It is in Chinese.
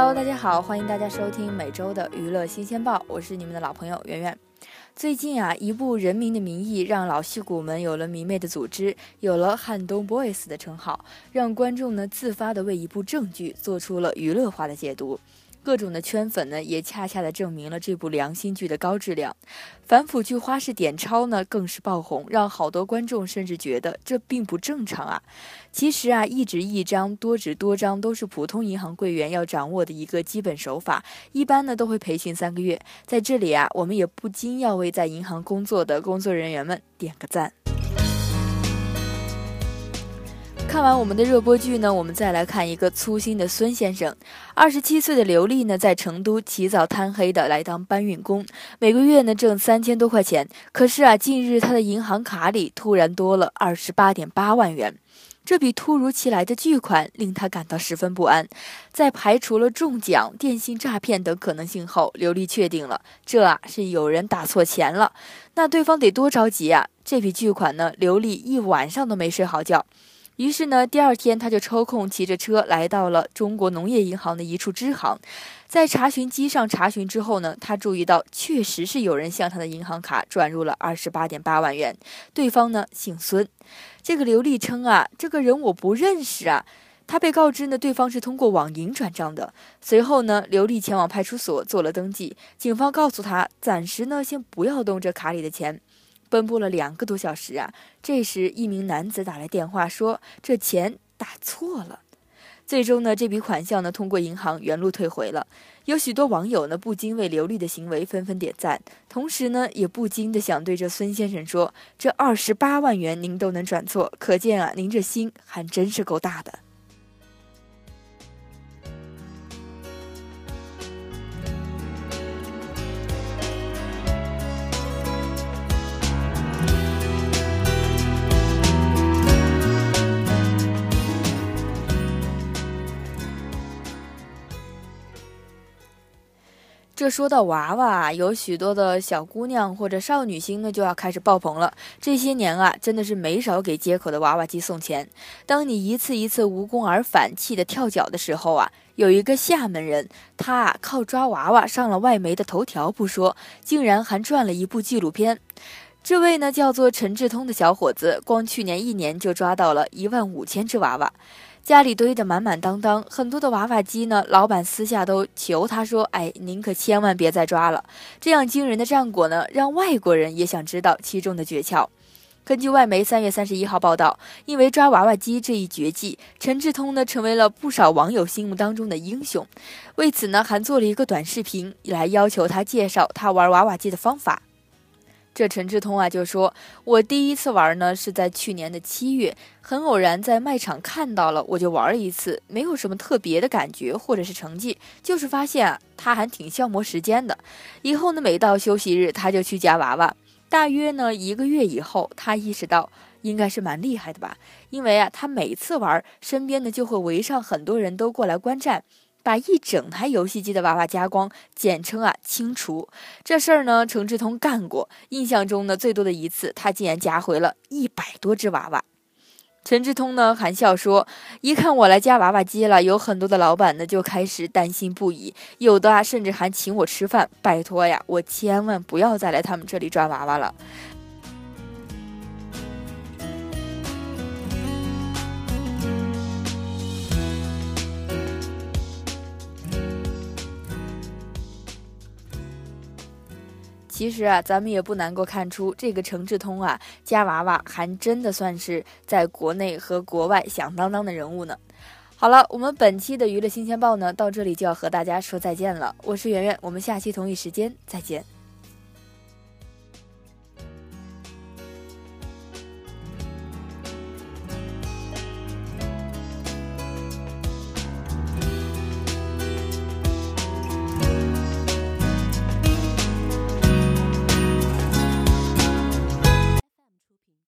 Hello，大家好，欢迎大家收听每周的娱乐新鲜报，我是你们的老朋友圆圆。最近啊，一部《人民的名义》让老戏骨们有了迷妹的组织，有了汉东 boys 的称号，让观众呢自发的为一部正剧做出了娱乐化的解读。各种的圈粉呢，也恰恰的证明了这部良心剧的高质量。反腐剧花式点钞呢，更是爆红，让好多观众甚至觉得这并不正常啊。其实啊，一纸一张、多纸多张都是普通银行柜员要掌握的一个基本手法，一般呢都会培训三个月。在这里啊，我们也不禁要为在银行工作的工作人员们点个赞。看完我们的热播剧呢，我们再来看一个粗心的孙先生。二十七岁的刘丽呢，在成都起早贪黑的来当搬运工，每个月呢挣三千多块钱。可是啊，近日他的银行卡里突然多了二十八点八万元，这笔突如其来的巨款令他感到十分不安。在排除了中奖、电信诈骗等可能性后，刘丽确定了这啊是有人打错钱了。那对方得多着急啊！这笔巨款呢，刘丽一晚上都没睡好觉。于是呢，第二天他就抽空骑着车来到了中国农业银行的一处支行，在查询机上查询之后呢，他注意到确实是有人向他的银行卡转入了二十八点八万元，对方呢姓孙。这个刘丽称啊，这个人我不认识啊。他被告知呢，对方是通过网银转账的。随后呢，刘丽前往派出所做了登记，警方告诉他，暂时呢先不要动这卡里的钱。奔波了两个多小时啊！这时，一名男子打来电话说：“这钱打错了。”最终呢，这笔款项呢通过银行原路退回了。有许多网友呢不禁为刘丽的行为纷纷点赞，同时呢也不禁的想对这孙先生说：“这二十八万元您都能转错，可见啊您这心还真是够大的。”这说到娃娃，有许多的小姑娘或者少女心呢，就要开始爆棚了。这些年啊，真的是没少给街口的娃娃机送钱。当你一次一次无功而返，气得跳脚的时候啊，有一个厦门人，他啊靠抓娃娃上了外媒的头条不说，竟然还赚了一部纪录片。这位呢叫做陈志通的小伙子，光去年一年就抓到了一万五千只娃娃。家里堆得满满当当，很多的娃娃机呢。老板私下都求他说：“哎，您可千万别再抓了。”这样惊人的战果呢，让外国人也想知道其中的诀窍。根据外媒三月三十一号报道，因为抓娃娃机这一绝技，陈志通呢成为了不少网友心目当中的英雄。为此呢，还做了一个短视频来要求他介绍他玩娃娃机的方法。这陈志通啊就说：“我第一次玩呢是在去年的七月，很偶然在卖场看到了，我就玩了一次，没有什么特别的感觉或者是成绩，就是发现啊他还挺消磨时间的。以后呢每到休息日他就去夹娃娃，大约呢一个月以后，他意识到应该是蛮厉害的吧，因为啊他每次玩，身边呢就会围上很多人都过来观战。”把一整台游戏机的娃娃加光，简称啊清除。这事儿呢，程志通干过。印象中呢，最多的一次，他竟然夹回了一百多只娃娃。陈志通呢，含笑说：“一看我来夹娃娃机了，有很多的老板呢就开始担心不已，有的啊甚至还请我吃饭，拜托呀，我千万不要再来他们这里抓娃娃了。”其实啊，咱们也不难够看出，这个程志通啊，夹娃娃还真的算是在国内和国外响当当的人物呢。好了，我们本期的娱乐新鲜报呢，到这里就要和大家说再见了。我是圆圆，我们下期同一时间再见。